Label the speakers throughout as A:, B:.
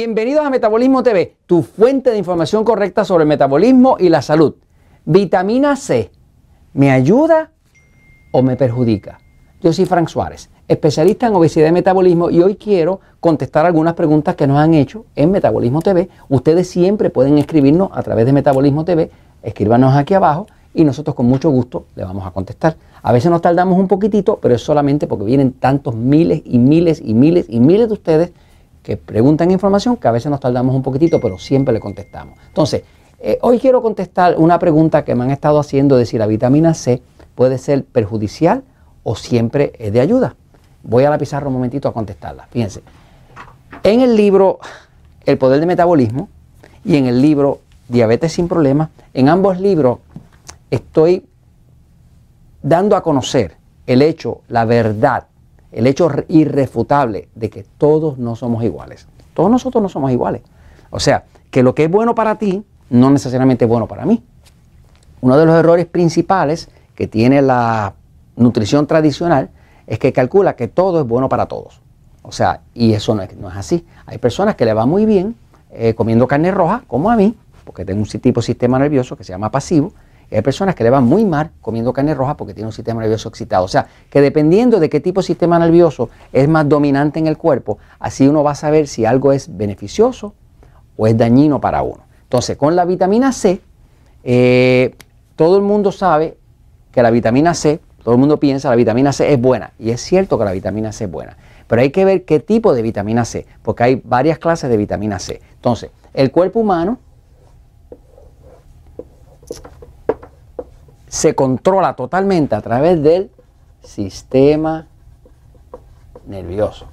A: Bienvenidos a Metabolismo TV, tu fuente de información correcta sobre el metabolismo y la salud. Vitamina C, ¿me ayuda o me perjudica? Yo soy Frank Suárez, especialista en obesidad y metabolismo y hoy quiero contestar algunas preguntas que nos han hecho en Metabolismo TV. Ustedes siempre pueden escribirnos a través de Metabolismo TV, escríbanos aquí abajo y nosotros con mucho gusto le vamos a contestar. A veces nos tardamos un poquitito, pero es solamente porque vienen tantos miles y miles y miles y miles de ustedes que preguntan información que a veces nos tardamos un poquitito, pero siempre le contestamos. Entonces, eh, hoy quiero contestar una pregunta que me han estado haciendo de si la vitamina C puede ser perjudicial o siempre es de ayuda. Voy a la pizarra un momentito a contestarla. Fíjense, en el libro El poder de metabolismo y en el libro Diabetes sin problemas, en ambos libros estoy dando a conocer el hecho, la verdad el hecho irrefutable de que todos no somos iguales. Todos nosotros no somos iguales. O sea, que lo que es bueno para ti no necesariamente es bueno para mí. Uno de los errores principales que tiene la nutrición tradicional es que calcula que todo es bueno para todos. O sea, y eso no es, así. Hay personas que le va muy bien eh, comiendo carne roja, como a mí, porque tengo un tipo de sistema nervioso que se llama pasivo, hay personas que le van muy mal comiendo carne roja porque tienen un sistema nervioso excitado. O sea, que dependiendo de qué tipo de sistema nervioso es más dominante en el cuerpo, así uno va a saber si algo es beneficioso o es dañino para uno. Entonces, con la vitamina C, eh, todo el mundo sabe que la vitamina C, todo el mundo piensa la vitamina C es buena. Y es cierto que la vitamina C es buena. Pero hay que ver qué tipo de vitamina C, porque hay varias clases de vitamina C. Entonces, el cuerpo humano se controla totalmente a través del sistema nervioso.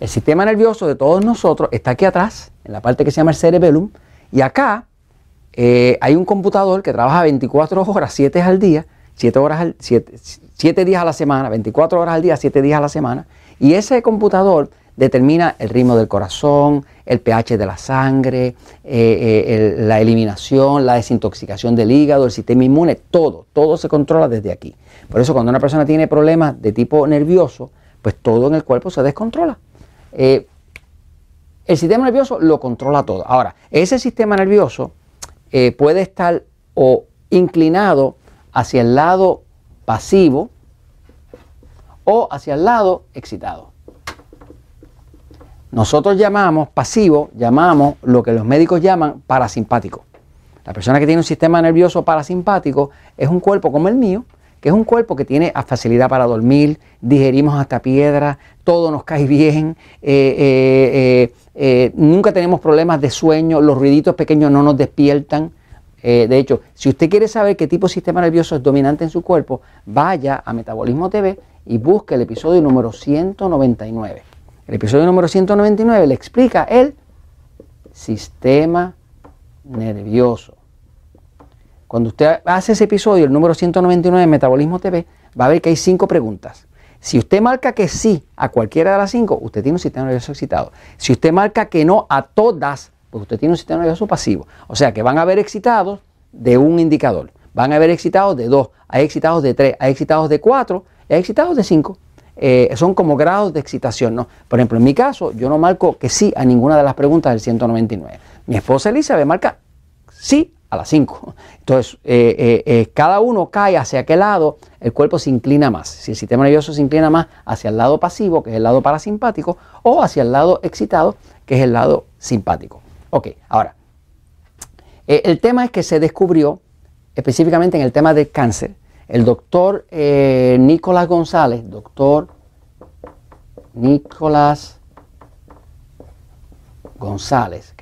A: El sistema nervioso de todos nosotros está aquí atrás, en la parte que se llama el cerebellum, y acá eh, hay un computador que trabaja 24 horas, 7 al día, 7, horas al, 7 días a la semana, 24 horas al día, 7 días a la semana, y ese computador determina el ritmo del corazón, el pH de la sangre, eh, eh, la eliminación, la desintoxicación del hígado, el sistema inmune, todo, todo se controla desde aquí. Por eso cuando una persona tiene problemas de tipo nervioso, pues todo en el cuerpo se descontrola. Eh, el sistema nervioso lo controla todo. Ahora, ese sistema nervioso puede estar o inclinado hacia el lado pasivo o hacia el lado excitado. Nosotros llamamos pasivo, llamamos lo que los médicos llaman parasimpático. La persona que tiene un sistema nervioso parasimpático es un cuerpo como el mío, que es un cuerpo que tiene facilidad para dormir, digerimos hasta piedra, todo nos cae bien, eh, eh, eh, nunca tenemos problemas de sueño, los ruiditos pequeños no nos despiertan. de hecho, si usted quiere saber qué tipo de sistema nervioso es dominante en su cuerpo, vaya a Metabolismo TV y busque el episodio número 199. El episodio número 199 le explica el sistema nervioso. Cuando usted hace ese episodio, el número 199 de Metabolismo TV, va a ver que hay cinco preguntas. Si usted marca que sí a cualquiera de las cinco, usted tiene un sistema nervioso excitado. Si usted marca que no a todas, pues usted tiene un sistema nervioso pasivo. O sea que van a haber excitados de un indicador. Van a haber excitados de dos, hay excitados de tres, hay excitados de cuatro, hay excitados de cinco. Eh, son como grados de excitación. ¿no? Por ejemplo, en mi caso, yo no marco que sí a ninguna de las preguntas del 199. Mi esposa Elizabeth marca sí a las 5. Entonces, eh, eh, cada uno cae hacia qué lado, el cuerpo se inclina más. Si el sistema nervioso se inclina más hacia el lado pasivo, que es el lado parasimpático, o hacia el lado excitado, que es el lado simpático. Ok, ahora, el tema es que se descubrió, específicamente en el tema del cáncer, el doctor eh, Nicolás González, doctor Nicolás González.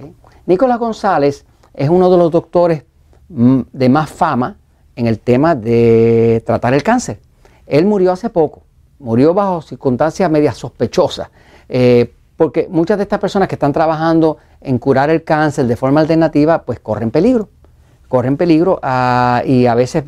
A: Nicolás González es uno de los doctores mm, de más fama en el tema de tratar el cáncer. Él murió hace poco, murió bajo circunstancias medias sospechosas, eh, porque muchas de estas personas que están trabajando en curar el cáncer de forma alternativa, pues corren peligro, corren peligro ah, y a veces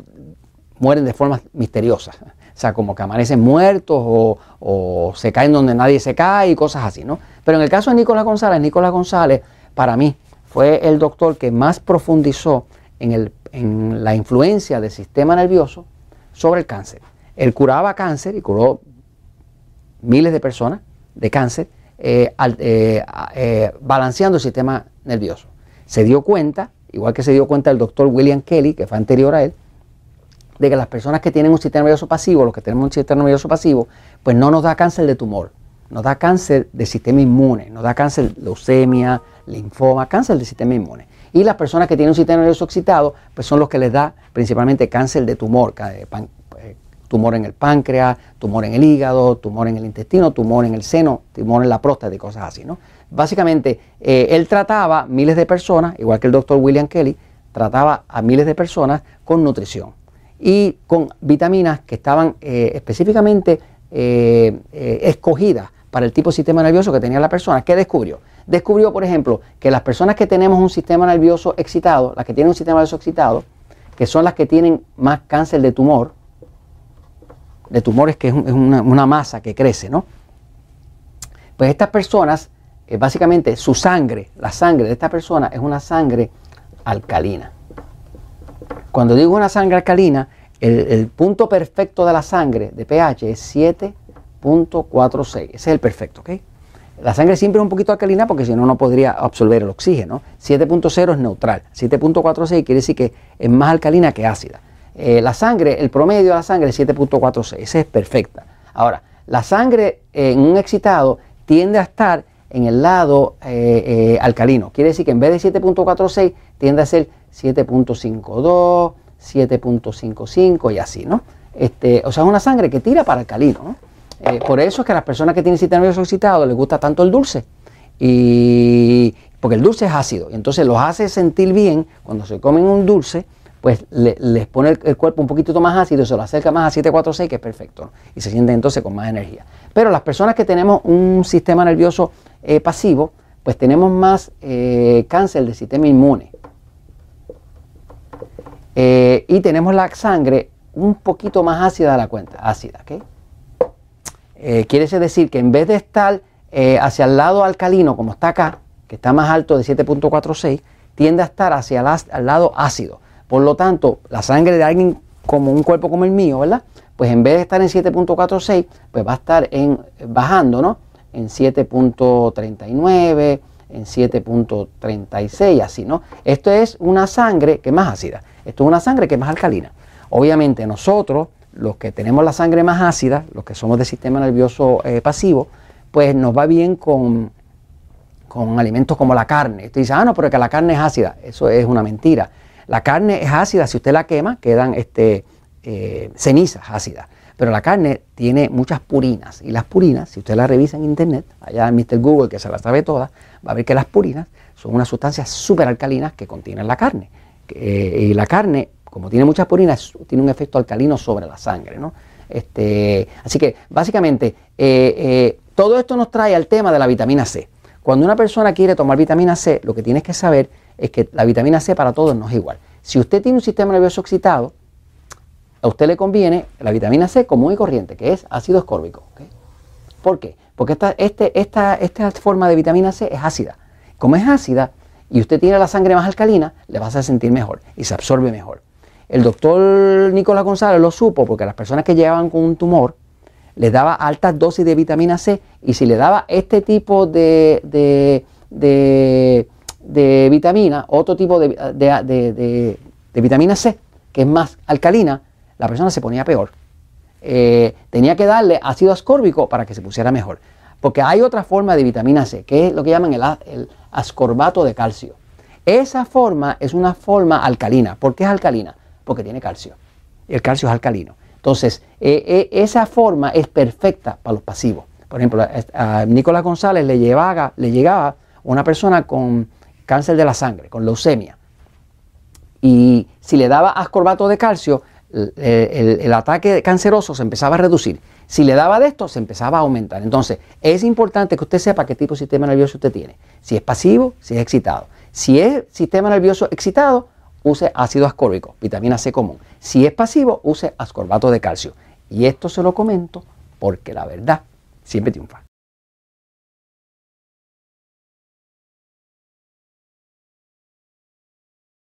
A: mueren de forma misteriosa. O sea, como que amanecen muertos o, se caen donde nadie se cae y cosas así, ¿no? Pero en el caso de Nicolás González, Nicolás González, para mí, fue el doctor que más profundizó en, el, en la influencia del sistema nervioso sobre el cáncer. Él curaba cáncer y curó miles de personas de cáncer balanceando el sistema nervioso. Se dio cuenta, igual que se dio cuenta el doctor William Kelly, que fue anterior a él, de que las personas que tienen un sistema nervioso pasivo, los que tenemos un sistema nervioso pasivo, pues no nos da cáncer de tumor, nos da cáncer del sistema inmune, nos da cáncer de leucemia, linfoma, cáncer del sistema inmune. Y las personas que tienen un sistema nervioso excitado, pues son los que les da principalmente cáncer de tumor, eh, tumor en el páncreas, tumor en el hígado, tumor en el intestino, tumor en el seno, tumor en la próstata y cosas así, ¿no? Básicamente, eh, él trataba miles de personas, igual que el doctor William Kelly, trataba a miles de personas con nutrición y con vitaminas que estaban eh, específicamente escogidas para el tipo de sistema nervioso que tenía la persona. ¿Qué descubrió? Descubrió, por ejemplo, que las personas que tenemos un sistema nervioso excitado, las que tienen un sistema nervioso excitado, que son las que tienen más cáncer de tumor, de tumores que es, una, masa que crece, ¿no? Pues estas personas, eh, básicamente su sangre, la sangre de esta persona es una sangre alcalina. Cuando digo una sangre alcalina, el, punto perfecto de la sangre de pH es 7 7.46. Ese es el perfecto, ¿ok? La sangre siempre es un poquito alcalina porque si no, no podría absorber el oxígeno. 7.0 es neutral. 7.46 quiere decir que es más alcalina que ácida. Eh, la sangre, el promedio de la sangre es 7.46. Esa es perfecta. Ahora, la sangre en un excitado tiende a estar en el lado eh, eh, alcalino. Quiere decir que en vez de 7.46 tiende a ser 7.52, 7.55 y así, ¿no? Este, o sea, es una sangre que tira para alcalino, ¿no? Eh, por eso es que a las personas que tienen sistema nervioso excitado les gusta tanto el dulce. Y porque el dulce es ácido. Y entonces los hace sentir bien cuando se comen un dulce, pues les pone el, cuerpo un poquito más ácido, se lo acerca más a 746, que es perfecto. Y se sienten entonces con más energía. Pero las personas que tenemos un sistema nervioso eh, pasivo, pues tenemos más eh, cáncer del sistema inmune. y tenemos la sangre un poquito más ácida de la cuenta, ácida, ¿ok? eh, quiere decir que en vez de estar eh, hacia el lado alcalino, como está acá, que está más alto de 7.46, tiende a estar hacia el lado ácido. Por lo tanto, la sangre de alguien como un cuerpo como el mío, ¿verdad? Pues en vez de estar en 7.46, pues va a estar en, bajando, ¿no? En 7.39, en 7.36, así, ¿no? Esto es una sangre que es más ácida. Esto es una sangre que es más alcalina. Obviamente nosotros los que tenemos la sangre más ácida, los que somos de sistema nervioso eh, pasivo, pues nos va bien con, con alimentos como la carne. Usted dice, ah, no, pero que la carne es ácida. Eso es una mentira. La carne es ácida, si usted la quema, quedan este, eh, cenizas ácidas. Pero la carne tiene muchas purinas. Y las purinas, si usted las revisa en internet, allá en Mr. Google, que se las sabe todas, va a ver que las purinas son unas sustancias súper alcalinas que contienen la carne. Eh, y la carne como tiene muchas purinas, tiene un efecto alcalino sobre la sangre. ¿no? Este, así que básicamente eh, eh, todo esto nos trae al tema de la vitamina C. Cuando una persona quiere tomar vitamina C, lo que tienes que saber es que la vitamina C para todos no es igual. Si usted tiene un sistema nervioso excitado, a usted le conviene la vitamina C común y corriente, que es ácido escórbico. ¿Por qué? Porque esta, este, esta, esta forma de vitamina C es ácida. Como es ácida y usted tiene la sangre más alcalina, le vas a sentir mejor y se absorbe mejor. El doctor Nicolás González lo supo porque las personas que llevaban con un tumor les daba altas dosis de vitamina C y si le daba este tipo de, de, vitamina, otro tipo de, vitamina C, que es más alcalina, la persona se ponía peor. Eh, tenía que darle ácido ascórbico para que se pusiera mejor. Porque hay otra forma de vitamina C, que es lo que llaman el, ascorbato de calcio. Esa forma es una forma alcalina. ¿Por qué es alcalina? porque tiene calcio. El calcio es alcalino. Entonces, eh, eh, esa forma es perfecta para los pasivos. Por ejemplo, a Nicolás González le, llevaba, le llegaba una persona con cáncer de la sangre, con leucemia. Y si le daba ascorbato de calcio, el, el, ataque canceroso se empezaba a reducir. Si le daba de esto, se empezaba a aumentar. Entonces, es importante que usted sepa qué tipo de sistema nervioso usted tiene. Si es pasivo, si es excitado. Si es sistema nervioso excitado, use ácido ascórbico, vitamina C común. Si es pasivo, use ascorbato de calcio. Y esto se lo comento porque la verdad siempre triunfa.